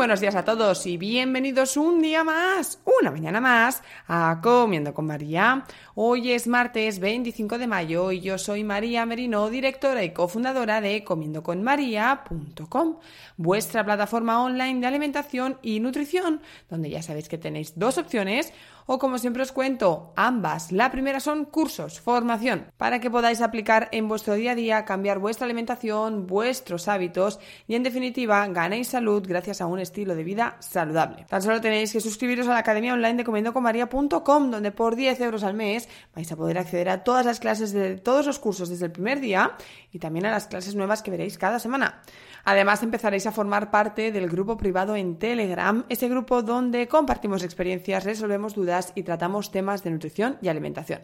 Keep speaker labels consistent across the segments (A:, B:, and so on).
A: Buenos días a todos y bienvenidos un día más, una mañana más, a Comiendo con María. Hoy es martes 25 de mayo y yo soy María Merino, directora y cofundadora de comiendoconmaría.com, vuestra plataforma online de alimentación y nutrición, donde ya sabéis que tenéis dos opciones o como siempre os cuento, ambas. La primera son cursos, formación, para que podáis aplicar en vuestro día a día, cambiar vuestra alimentación, vuestros hábitos y en definitiva ganéis salud gracias a un estilo de vida saludable. Tan solo tenéis que suscribiros a la Academia Online de comiendoconmaria.com donde por 10 euros al mes vais a poder acceder a todas las clases de todos los cursos desde el primer día y también a las clases nuevas que veréis cada semana. Además, empezaréis a formar parte del grupo privado en Telegram, ese grupo donde compartimos experiencias, resolvemos dudas y tratamos temas de nutrición y alimentación.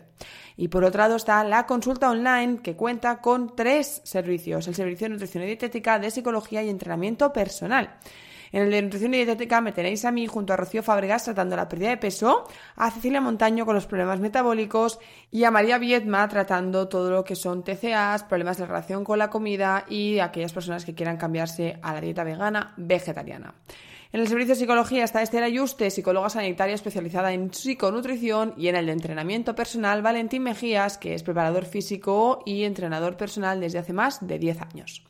A: Y por otro lado está la consulta online que cuenta con tres servicios, el servicio de nutrición y dietética, de psicología y entrenamiento personal. En el de nutrición y dietética me tenéis a mí junto a Rocío Fábregas tratando la pérdida de peso, a Cecilia Montaño con los problemas metabólicos y a María Viedma tratando todo lo que son TCAs, problemas de relación con la comida y aquellas personas que quieran cambiarse a la dieta vegana vegetariana. En el servicio de psicología está Esther Ayuste, psicóloga sanitaria especializada en psiconutrición, y en el de entrenamiento personal Valentín Mejías, que es preparador físico y entrenador personal desde hace más de 10 años.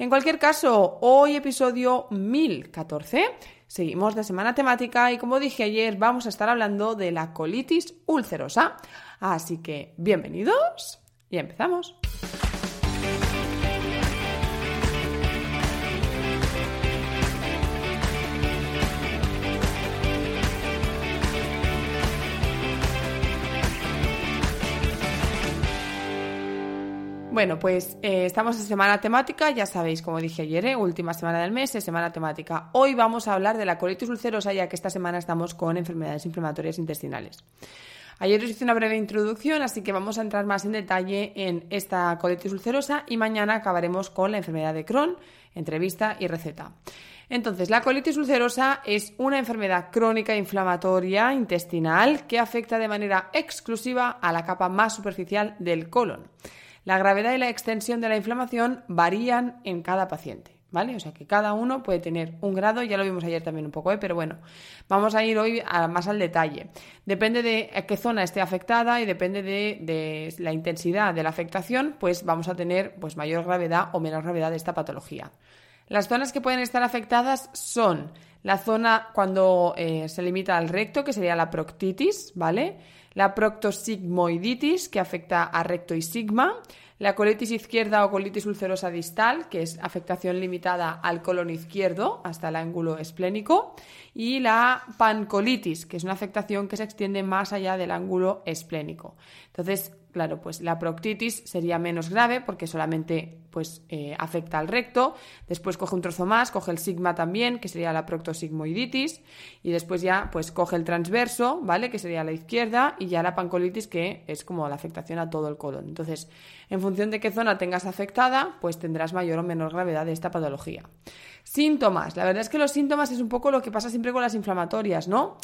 A: En cualquier caso, hoy episodio 1014. Seguimos de semana temática y como dije ayer vamos a estar hablando de la colitis ulcerosa. Así que bienvenidos y empezamos. Bueno, pues eh, estamos en semana temática, ya sabéis, como dije ayer, ¿eh? última semana del mes, es semana temática. Hoy vamos a hablar de la colitis ulcerosa, ya que esta semana estamos con enfermedades inflamatorias intestinales. Ayer os hice una breve introducción, así que vamos a entrar más en detalle en esta colitis ulcerosa y mañana acabaremos con la enfermedad de Crohn, entrevista y receta. Entonces, la colitis ulcerosa es una enfermedad crónica inflamatoria intestinal que afecta de manera exclusiva a la capa más superficial del colon. La gravedad y la extensión de la inflamación varían en cada paciente. ¿Vale? O sea que cada uno puede tener un grado, ya lo vimos ayer también un poco, ¿eh? pero bueno, vamos a ir hoy más al detalle. Depende de qué zona esté afectada y depende de, la intensidad de la afectación, pues vamos a tener pues, mayor gravedad o menor gravedad de esta patología. Las zonas que pueden estar afectadas son la zona cuando eh, se limita al recto, que sería la proctitis, ¿vale? La proctosigmoiditis, que afecta a recto y sigma, la colitis izquierda o colitis ulcerosa distal, que es afectación limitada al colon izquierdo hasta el ángulo esplénico, y la pancolitis, que es una afectación que se extiende más allá del ángulo esplénico. Entonces, claro, pues la proctitis sería menos grave porque solamente pues, eh, afecta al recto, después coge un trozo más, coge el sigma también, que sería la proctosigmoiditis, y después ya pues coge el transverso, ¿vale? Que sería la izquierda, y ya la pancolitis, que es como la afectación a todo el colon. Entonces, en función de qué zona tengas afectada, pues tendrás mayor o menor gravedad de esta patología. Síntomas. La verdad es que los síntomas es un poco lo que pasa siempre con las inflamatorias, ¿no?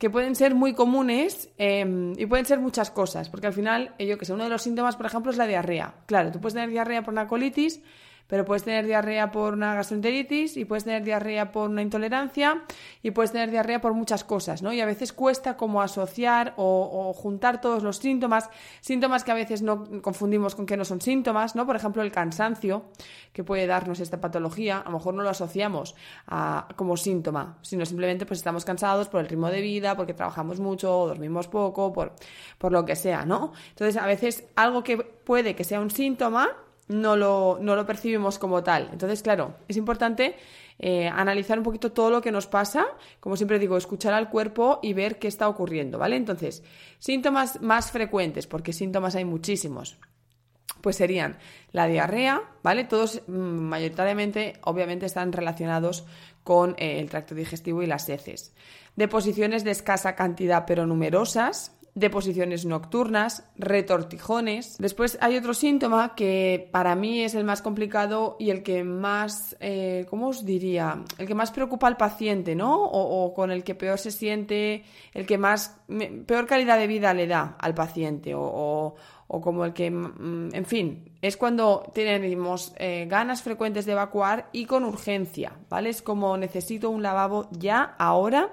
A: Que pueden ser muy comunes em, y pueden ser muchas cosas, porque al final, eh, yo que sé, uno de los síntomas, por ejemplo, es la diarrea. Claro, tú puedes tener diarrea por una colitis, pero puedes tener diarrea por una gastroenteritis y puedes tener diarrea por una intolerancia y puedes tener diarrea por muchas cosas, ¿no? Y a veces cuesta como asociar o, juntar todos los síntomas, síntomas que a veces no confundimos con que no son síntomas, ¿no? Por ejemplo, el cansancio que puede darnos esta patología, a lo mejor no lo asociamos a, como síntoma, sino simplemente pues estamos cansados por el ritmo de vida, porque trabajamos mucho, o dormimos poco, por, por lo que sea, ¿no? Entonces, a veces algo que puede que sea un síntoma no lo, no lo percibimos como tal. Entonces, claro, es importante eh, analizar un poquito todo lo que nos pasa, como siempre digo, escuchar al cuerpo y ver qué está ocurriendo, ¿vale? Entonces, síntomas más frecuentes, porque síntomas hay muchísimos, pues serían la diarrea, ¿vale? Todos mm, mayoritariamente, obviamente, están relacionados con eh, el tracto digestivo y las heces. Deposiciones de escasa cantidad pero numerosas, deposiciones nocturnas, retortijones. Después hay otro síntoma que para mí es el más complicado y el que más, eh, ¿cómo os diría? El que más preocupa al paciente, ¿no? O, con el que peor se siente, el que más, peor calidad de vida le da al paciente o, como el que, mm, en fin, es cuando tenemos eh, ganas frecuentes de evacuar y con urgencia, ¿vale? Es como necesito un lavabo ya, ahora,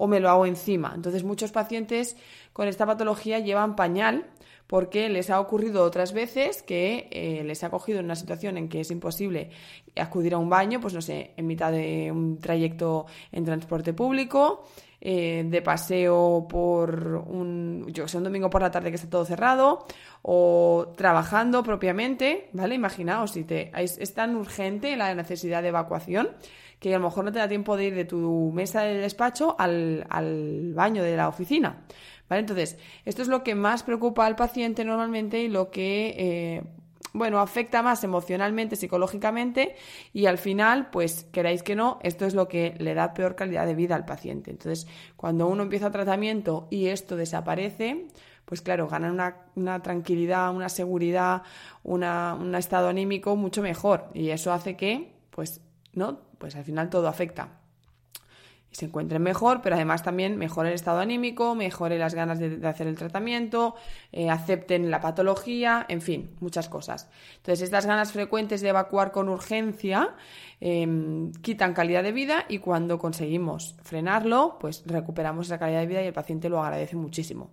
A: o me lo hago encima. Entonces muchos pacientes con esta patología llevan pañal porque les ha ocurrido otras veces que eh, les ha cogido en una situación en que es imposible acudir a un baño, pues no sé, en mitad de un trayecto en transporte público, eh, de paseo por un, yo sé, un domingo por la tarde que está todo cerrado, o trabajando propiamente, ¿vale? Imaginaos, si te, es, tan urgente la necesidad de evacuación que a lo mejor no te da tiempo de ir de tu mesa de despacho al, al baño de la oficina. ¿Vale? Entonces, esto es lo que más preocupa al paciente normalmente y lo que, eh, bueno, afecta más emocionalmente, psicológicamente y al final, pues queráis que no, esto es lo que le da peor calidad de vida al paciente. Entonces, cuando uno empieza tratamiento y esto desaparece, pues claro, ganan una, una tranquilidad, una seguridad, una, un estado anímico mucho mejor y eso hace que, pues, ¿no? Pues al final todo afecta y se encuentren mejor, pero además también mejore el estado anímico, mejore las ganas de, hacer el tratamiento, eh, acepten la patología, en fin, muchas cosas. Entonces, estas ganas frecuentes de evacuar con urgencia em, quitan calidad de vida y cuando conseguimos frenarlo, pues recuperamos esa calidad de vida y el paciente lo agradece muchísimo.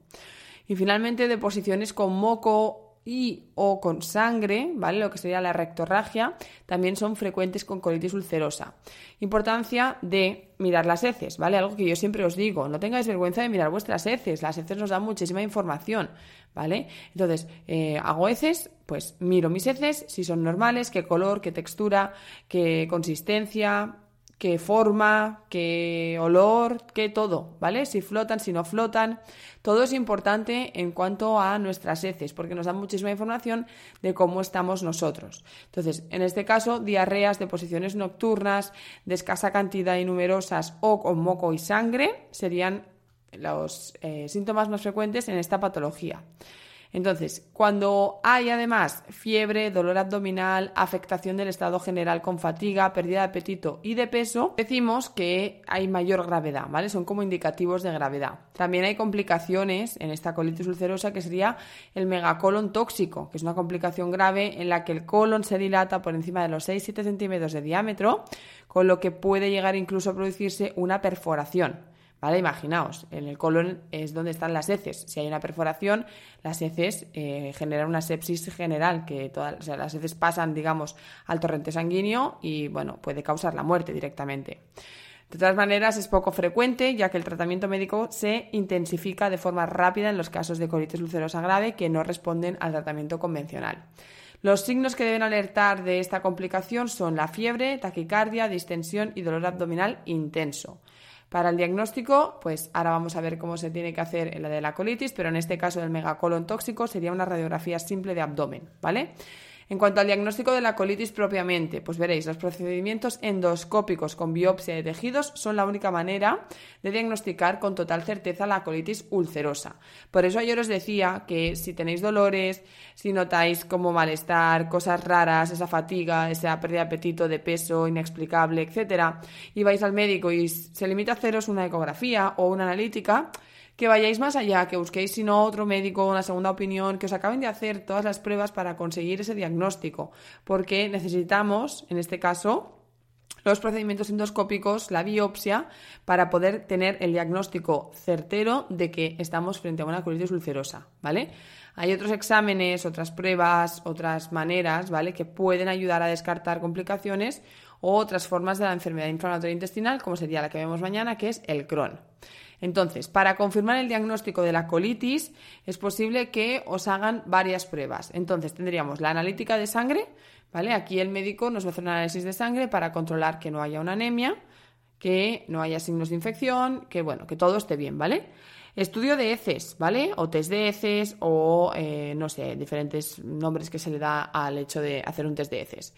A: Y finalmente, deposiciones con moco y o con sangre, ¿vale? Lo que sería la rectorragia, también son frecuentes con colitis ulcerosa. Importancia de mirar las heces, ¿vale? Algo que yo siempre os digo, no tengáis vergüenza de mirar vuestras heces, las heces nos dan muchísima información, ¿vale? Entonces, eh, hago heces, pues miro mis heces, si son normales, qué color, qué textura, qué consistencia, qué forma, qué olor, qué todo, ¿vale? Si flotan, si no flotan. Todo es importante en cuanto a nuestras heces, porque nos dan muchísima información de cómo estamos nosotros. Entonces, en este caso, diarreas, deposiciones nocturnas, de escasa cantidad y numerosas o con moco y sangre serían los eh, síntomas más frecuentes en esta patología. Entonces, cuando hay además fiebre, dolor abdominal, afectación del estado general con fatiga, pérdida de apetito y de peso, decimos que hay mayor gravedad, ¿vale? Son como indicativos de gravedad. También hay complicaciones en esta colitis ulcerosa que sería el megacolon tóxico, que es una complicación grave en la que el colon se dilata por encima de los 6-7 centímetros de diámetro, con lo que puede llegar incluso a producirse una perforación. Imaginaos, en el colon es donde están las heces. Si hay una perforación, las heces eh, generan una sepsis general, que todas las heces pasan, digamos, al torrente sanguíneo y, bueno, puede causar la muerte directamente. De todas maneras, es poco frecuente, ya que el tratamiento médico se intensifica de forma rápida en los casos de colitis ulcerosa grave que no responden al tratamiento convencional. Los signos que deben alertar de esta complicación son la fiebre, taquicardia, distensión y dolor abdominal intenso. Para el diagnóstico, pues ahora vamos a ver cómo se tiene que hacer la de la colitis, pero en este caso del megacolon tóxico sería una radiografía simple de abdomen, ¿vale? En cuanto al diagnóstico de la colitis propiamente, pues veréis, los procedimientos endoscópicos con biopsia de tejidos son la única manera de diagnosticar con total certeza la colitis ulcerosa. Por eso ayer os decía que si tenéis dolores, si notáis como malestar, cosas raras, esa fatiga, esa pérdida de apetito, de peso inexplicable, etcétera, y vais al médico y se limita a haceros una ecografía o una analítica, que vayáis más allá, que busquéis si no otro médico, una segunda opinión, que os acaben de hacer todas las pruebas para conseguir ese diagnóstico, porque necesitamos, en este caso, los procedimientos endoscópicos, la biopsia, para poder tener el diagnóstico certero de que estamos frente a una colitis ulcerosa, ¿vale? Hay otros exámenes, otras pruebas, otras maneras, ¿vale? Que pueden ayudar a descartar complicaciones otras formas de la enfermedad inflamatoria intestinal, como sería la que vemos mañana, que es el Crohn. Entonces, para confirmar el diagnóstico de la colitis, es posible que os hagan varias pruebas. Entonces, tendríamos la analítica de sangre, ¿vale? Aquí el médico nos va a hacer un análisis de sangre para controlar que no haya una anemia, que no haya signos de infección, que bueno, que todo esté bien, ¿vale? Estudio de heces, ¿vale? O test de heces o, eh, no sé, diferentes nombres que se le da al hecho de hacer un test de heces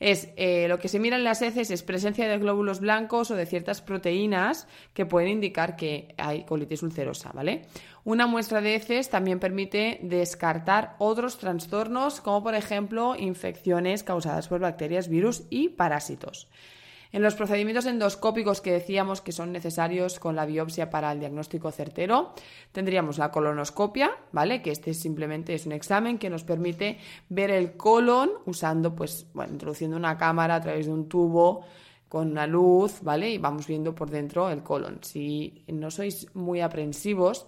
A: es eh, lo que se mira en las heces es presencia de glóbulos blancos o de ciertas proteínas que pueden indicar que hay colitis ulcerosa, ¿vale? Una muestra de heces también permite descartar otros trastornos como por ejemplo infecciones causadas por bacterias, virus y parásitos. En los procedimientos endoscópicos que decíamos que son necesarios con la biopsia para el diagnóstico certero, tendríamos la colonoscopia, ¿vale? Que este simplemente es un examen que nos permite ver el colon usando, pues, bueno, introduciendo una cámara a través de un tubo con una luz, ¿vale? Y vamos viendo por dentro el colon. Si no sois muy aprensivos,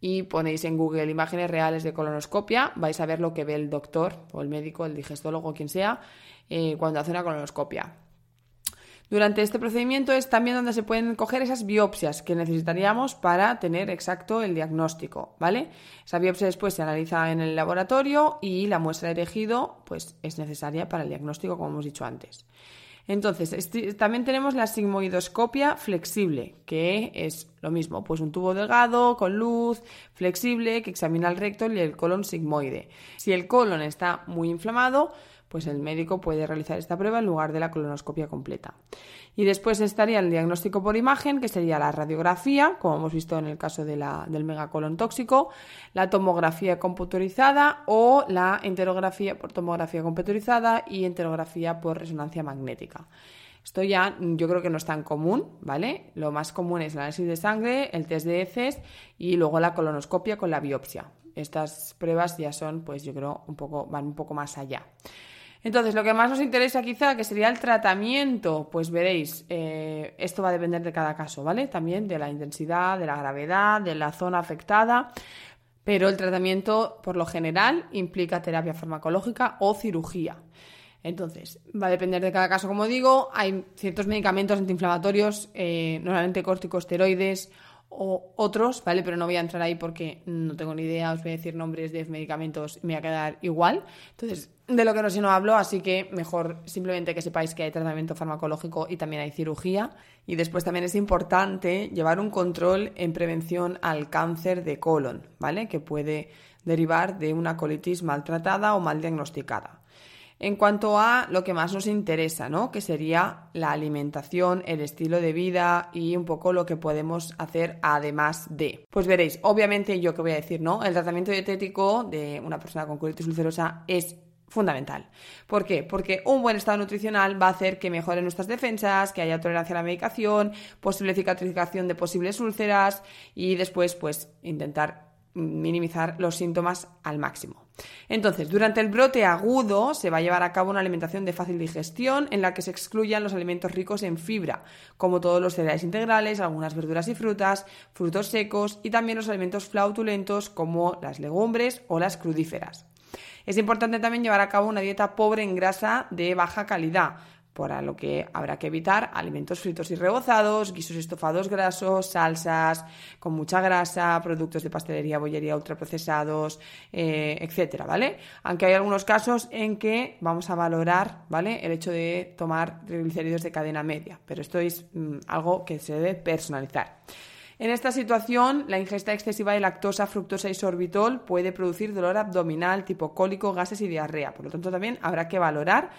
A: y ponéis en Google imágenes reales de colonoscopia, vais a ver lo que ve el doctor o el médico, el digestólogo, quien sea, eh, cuando hace una colonoscopia. Durante este procedimiento es también donde se pueden coger esas biopsias que necesitaríamos para tener exacto el diagnóstico, ¿vale? Esa biopsia después se analiza en el laboratorio y la muestra de tejido pues es necesaria para el diagnóstico como hemos dicho antes. Entonces, también tenemos la sigmoidoscopia flexible, que es lo mismo, pues un tubo delgado, con luz, flexible, que examina el recto y el colon sigmoide. Si el colon está muy inflamado, pues el médico puede realizar esta prueba en lugar de la colonoscopia completa. Y después estaría el diagnóstico por imagen, que sería la radiografía, como hemos visto en el caso de la, del megacolon tóxico, la tomografía computurizada o la enterografía por tomografía computurizada y enterografía por resonancia magnética. Esto ya yo creo que no es tan común, ¿vale? Lo más común es el análisis de sangre, el test de heces y luego la colonoscopia con la biopsia. Estas pruebas ya son, pues yo creo, un poco, van un poco más allá. Entonces, lo que más nos interesa quizá, que sería el tratamiento, pues veréis, eh, esto va a depender de cada caso, ¿vale? También de la intensidad, de la gravedad, de la zona afectada, pero el tratamiento, por lo general, implica terapia farmacológica o cirugía. Entonces, va a depender de cada caso, como digo, hay ciertos medicamentos antiinflamatorios, eh, normalmente corticosteroides o otros, ¿vale? Pero no voy a entrar ahí porque no tengo ni idea, os voy a decir nombres de medicamentos y me va a quedar igual. Entonces, de lo que no sé no hablo, así que mejor simplemente que sepáis que hay tratamiento farmacológico y también hay cirugía. Y después también es importante llevar un control en prevención al cáncer de colon, ¿vale? Que puede derivar de una colitis maltratada o mal diagnosticada. En cuanto a lo que más nos interesa, ¿no? Que sería la alimentación, el estilo de vida y un poco lo que podemos hacer además de. Pues veréis, obviamente yo que voy a decir, ¿no? El tratamiento dietético de una persona con colitis ulcerosa es fundamental. ¿Por qué? Porque un buen estado nutricional va a hacer que mejoren nuestras defensas, que haya tolerancia a la medicación, posible cicatrización de posibles úlceras y después pues intentar minimizar los síntomas al máximo. Entonces, durante el brote agudo se va a llevar a cabo una alimentación de fácil digestión en la que se excluyan los alimentos ricos en fibra, como todos los cereales integrales, algunas verduras y frutas, frutos secos y también los alimentos flautulentos como las legumbres o las crudíferas. Es importante también llevar a cabo una dieta pobre en grasa de baja calidad, para lo que habrá que evitar alimentos fritos y rebozados, guisos estofados grasos, salsas con mucha grasa, productos de pastelería, bollería ultraprocesados, eh, etcétera, ¿vale? Aunque hay algunos casos en que vamos a valorar, ¿vale? El hecho de tomar triglicéridos de cadena media, pero esto es mm, algo que se debe personalizar. En esta situación, la ingesta excesiva de lactosa, fructosa y sorbitol puede producir dolor abdominal, tipo cólico, gases y diarrea. Por lo tanto, también habrá que valorar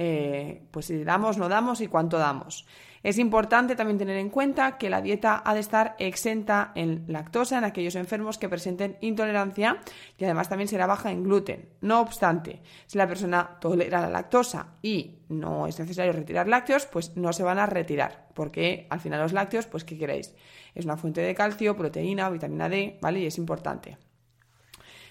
A: eh, pues si damos, no damos y cuánto damos. Es importante también tener en cuenta que la dieta ha de estar exenta en lactosa en aquellos enfermos que presenten intolerancia y además también será baja en gluten. No obstante, si la persona tolera la lactosa y no es necesario retirar lácteos, pues no se van a retirar, porque al final los lácteos, pues ¿qué queréis? Es una fuente de calcio, proteína, vitamina D, ¿vale? Y es importante.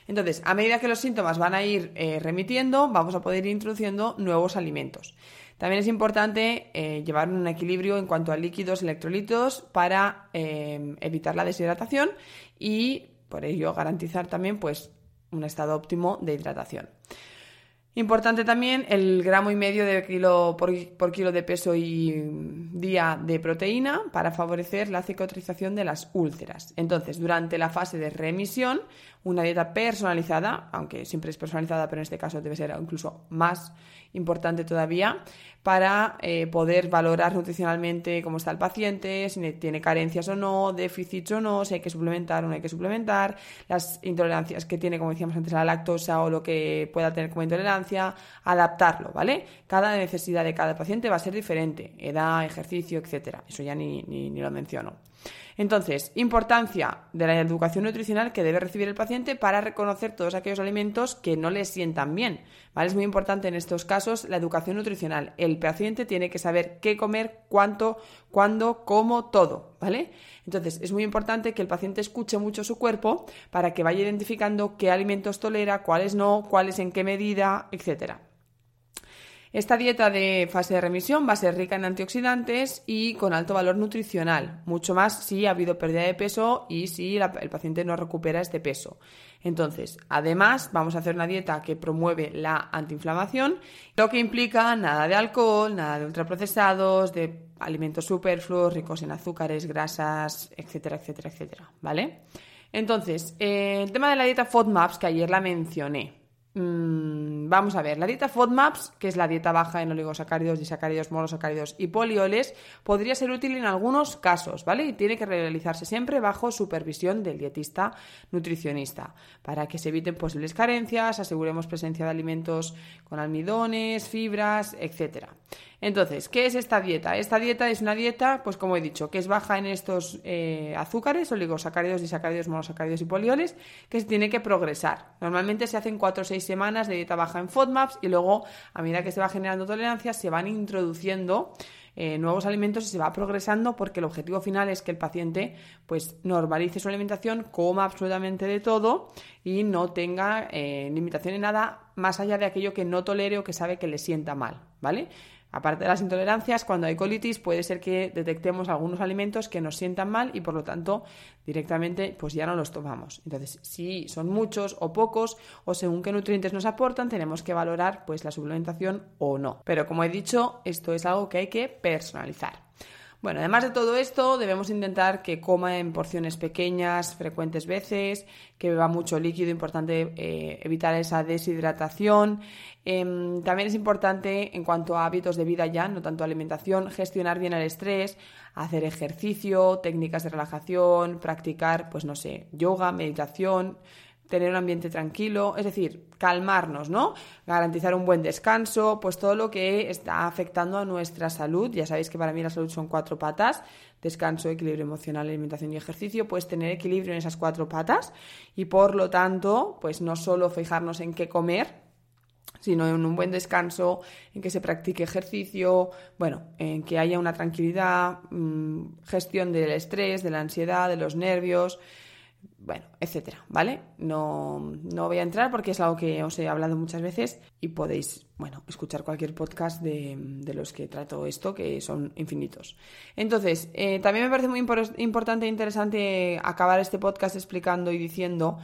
A: Entonces, a medida que los síntomas van a ir eh, remitiendo, vamos a poder ir introduciendo nuevos alimentos. También es importante eh, llevar un equilibrio en cuanto a líquidos, electrolitos para eh, evitar la deshidratación y por ello garantizar también pues, un estado óptimo de hidratación. Importante también el gramo y medio de kilo por, kilo de peso y día de proteína para favorecer la cicatrización de las úlceras. Entonces, durante la fase de remisión, una dieta personalizada, aunque siempre es personalizada, pero en este caso debe ser incluso más importante todavía, para eh, poder valorar nutricionalmente cómo está el paciente, si tiene carencias o no, déficits o no, si hay que suplementar o no hay que suplementar, las intolerancias que tiene, como decíamos antes, la lactosa o lo que pueda tener como intolerancia, adaptarlo, ¿vale? Cada necesidad de cada paciente va a ser diferente, edad, ejercicio, etcétera. Eso ya ni, ni lo menciono. Entonces, importancia de la educación nutricional que debe recibir el paciente para reconocer todos aquellos alimentos que no le sientan bien. ¿vale? Es muy importante en estos casos la educación nutricional. El paciente tiene que saber qué comer, cuánto, cuándo, cómo, todo. ¿vale? Entonces, es muy importante que el paciente escuche mucho su cuerpo para que vaya identificando qué alimentos tolera, cuáles no, cuáles en qué medida, etcétera. Esta dieta de fase de remisión va a ser rica en antioxidantes y con alto valor nutricional, mucho más si ha habido pérdida de peso y si el paciente no recupera este peso. Entonces, además, vamos a hacer una dieta que promueve la antiinflamación, lo que implica nada de alcohol, nada de ultraprocesados, de alimentos superfluos, ricos en azúcares, grasas, etcétera, etcétera, etcétera, ¿vale? Entonces, eh, el tema de la dieta FODMAPs, que ayer la mencioné, vamos a ver, la dieta FODMAPS, que es la dieta baja en oligosacáridos, disacáridos, monosacáridos y polioles, podría ser útil en algunos casos, ¿vale? Y tiene que realizarse siempre bajo supervisión del dietista nutricionista, para que se eviten posibles carencias, aseguremos presencia de alimentos con almidones, fibras, etcétera. Entonces, ¿qué es esta dieta? Esta dieta es una dieta, pues como he dicho, que es baja en estos eh, azúcares, oligosacáridos, disacáridos, monosacáridos y polioles, que se tiene que progresar. Normalmente se hacen 4 o 6 semanas de dieta baja en FODMAPs y luego, a medida que se va generando tolerancia, se van introduciendo eh, nuevos alimentos y se va progresando porque el objetivo final es que el paciente pues normalice su alimentación, coma absolutamente de todo y no tenga eh, limitación en nada más allá de aquello que no tolere o que sabe que le sienta mal, ¿vale? Aparte de las intolerancias, cuando hay colitis puede ser que detectemos algunos alimentos que nos sientan mal y por lo tanto directamente pues ya no los tomamos. Entonces, si son muchos o pocos o según qué nutrientes nos aportan, tenemos que valorar pues la suplementación o no. Pero como he dicho, esto es algo que hay que personalizar. Bueno, además de todo esto, debemos intentar que coma en porciones pequeñas, frecuentes veces, que beba mucho líquido, importante eh, evitar esa deshidratación. Em, también es importante, en cuanto a hábitos de vida ya, no tanto alimentación, gestionar bien el estrés, hacer ejercicio, técnicas de relajación, practicar, pues no sé, yoga, meditación, tener un ambiente tranquilo, es decir, calmarnos, ¿no? Garantizar un buen descanso, pues todo lo que está afectando a nuestra salud. Ya sabéis que para mí la salud son cuatro patas, descanso, equilibrio emocional, alimentación y ejercicio, pues tener equilibrio en esas cuatro patas y por lo tanto, pues no solo fijarnos en qué comer, sino en un buen descanso, en que se practique ejercicio, bueno, en que haya una tranquilidad, mm, gestión del estrés, de la ansiedad, de los nervios, bueno, etcétera, ¿vale? No, no voy a entrar porque es algo que os he hablado muchas veces y podéis, bueno, escuchar cualquier podcast de, los que trato esto, que son infinitos. Entonces, eh, también me parece muy importante e interesante acabar este podcast explicando y diciendo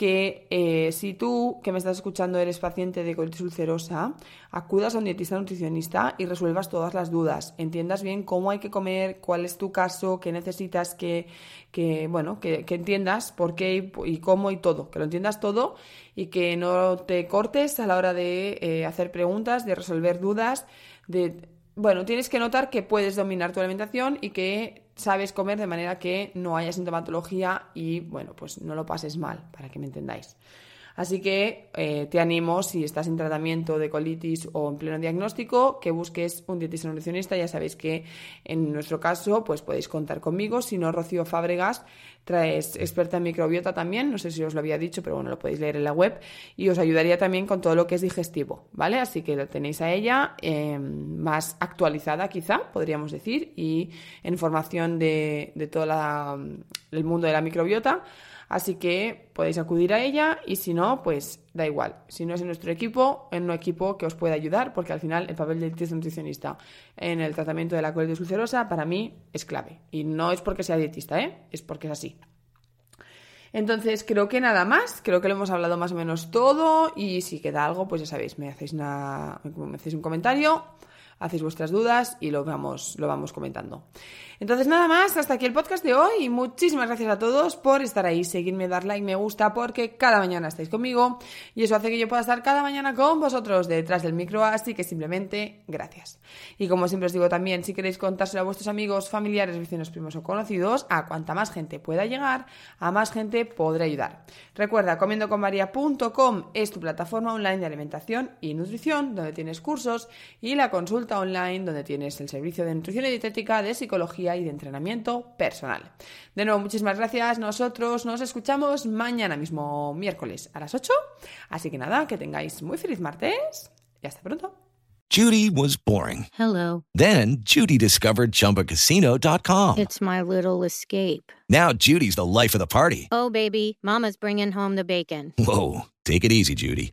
A: que eh, si tú, que me estás escuchando, eres paciente de colitis ulcerosa, acudas a un dietista nutricionista y resuelvas todas las dudas. Entiendas bien cómo hay que comer, cuál es tu caso, qué necesitas que, que bueno, que, entiendas por qué y, cómo y todo, que lo entiendas todo y que no te cortes a la hora de eh, hacer preguntas, de resolver dudas, de bueno, tienes que notar que puedes dominar tu alimentación y que sabes comer de manera que no haya sintomatología y, bueno, pues no lo pases mal, para que me entendáis. Así que eh, te animo, si estás en tratamiento de colitis o en pleno diagnóstico, que busques un dietista nutricionista. Ya sabéis que en nuestro caso, pues podéis contar conmigo. Si no, Rocío Fábregas, traes experta en microbiota también. No sé si os lo había dicho, pero bueno, lo podéis leer en la web. Y os ayudaría también con todo lo que es digestivo, ¿vale? Así que lo tenéis a ella em, más actualizada, quizá, podríamos decir, y en formación de, de todo el mundo de la microbiota. Así que podéis acudir a ella y si no, pues da igual. Si no es en nuestro equipo, en un equipo que os pueda ayudar, porque al final el papel del dietista nutricionista en el tratamiento de la colitis ulcerosa para mí es clave. Y no es porque sea dietista, ¿eh? es porque es así. Entonces, creo que nada más, creo que lo hemos hablado más o menos todo y si queda algo, pues ya sabéis, me hacéis, una, me hacéis un comentario hacéis vuestras dudas y lo vamos, lo vamos comentando. Entonces nada más, hasta aquí el podcast de hoy muchísimas gracias a todos por estar ahí, seguirme, dar like, me gusta porque cada mañana estáis conmigo y eso hace que yo pueda estar cada mañana con vosotros detrás del micro, así que simplemente gracias. Y como siempre os digo también, si queréis contárselo a vuestros amigos, familiares, vecinos, primos o conocidos, a cuanta más gente pueda llegar, a más gente podré ayudar. Recuerda, comiendoconmaria.com es tu plataforma online de alimentación y nutrición, donde tienes cursos y la consulta online donde tienes el servicio de nutrición y dietética, de psicología y de entrenamiento personal. De nuevo, muchísimas gracias. Nosotros nos escuchamos mañana mismo, miércoles a las 8. Así que nada, que tengáis muy feliz martes y hasta pronto.
B: Judy was boring.
C: Hello.
B: Then Judy discovered chumbacasino.com.
C: It's my little escape.
B: Now Judy's the life of the party.
C: Oh, baby, Mama's bringing home the bacon.
B: Whoa. Take it easy, Judy.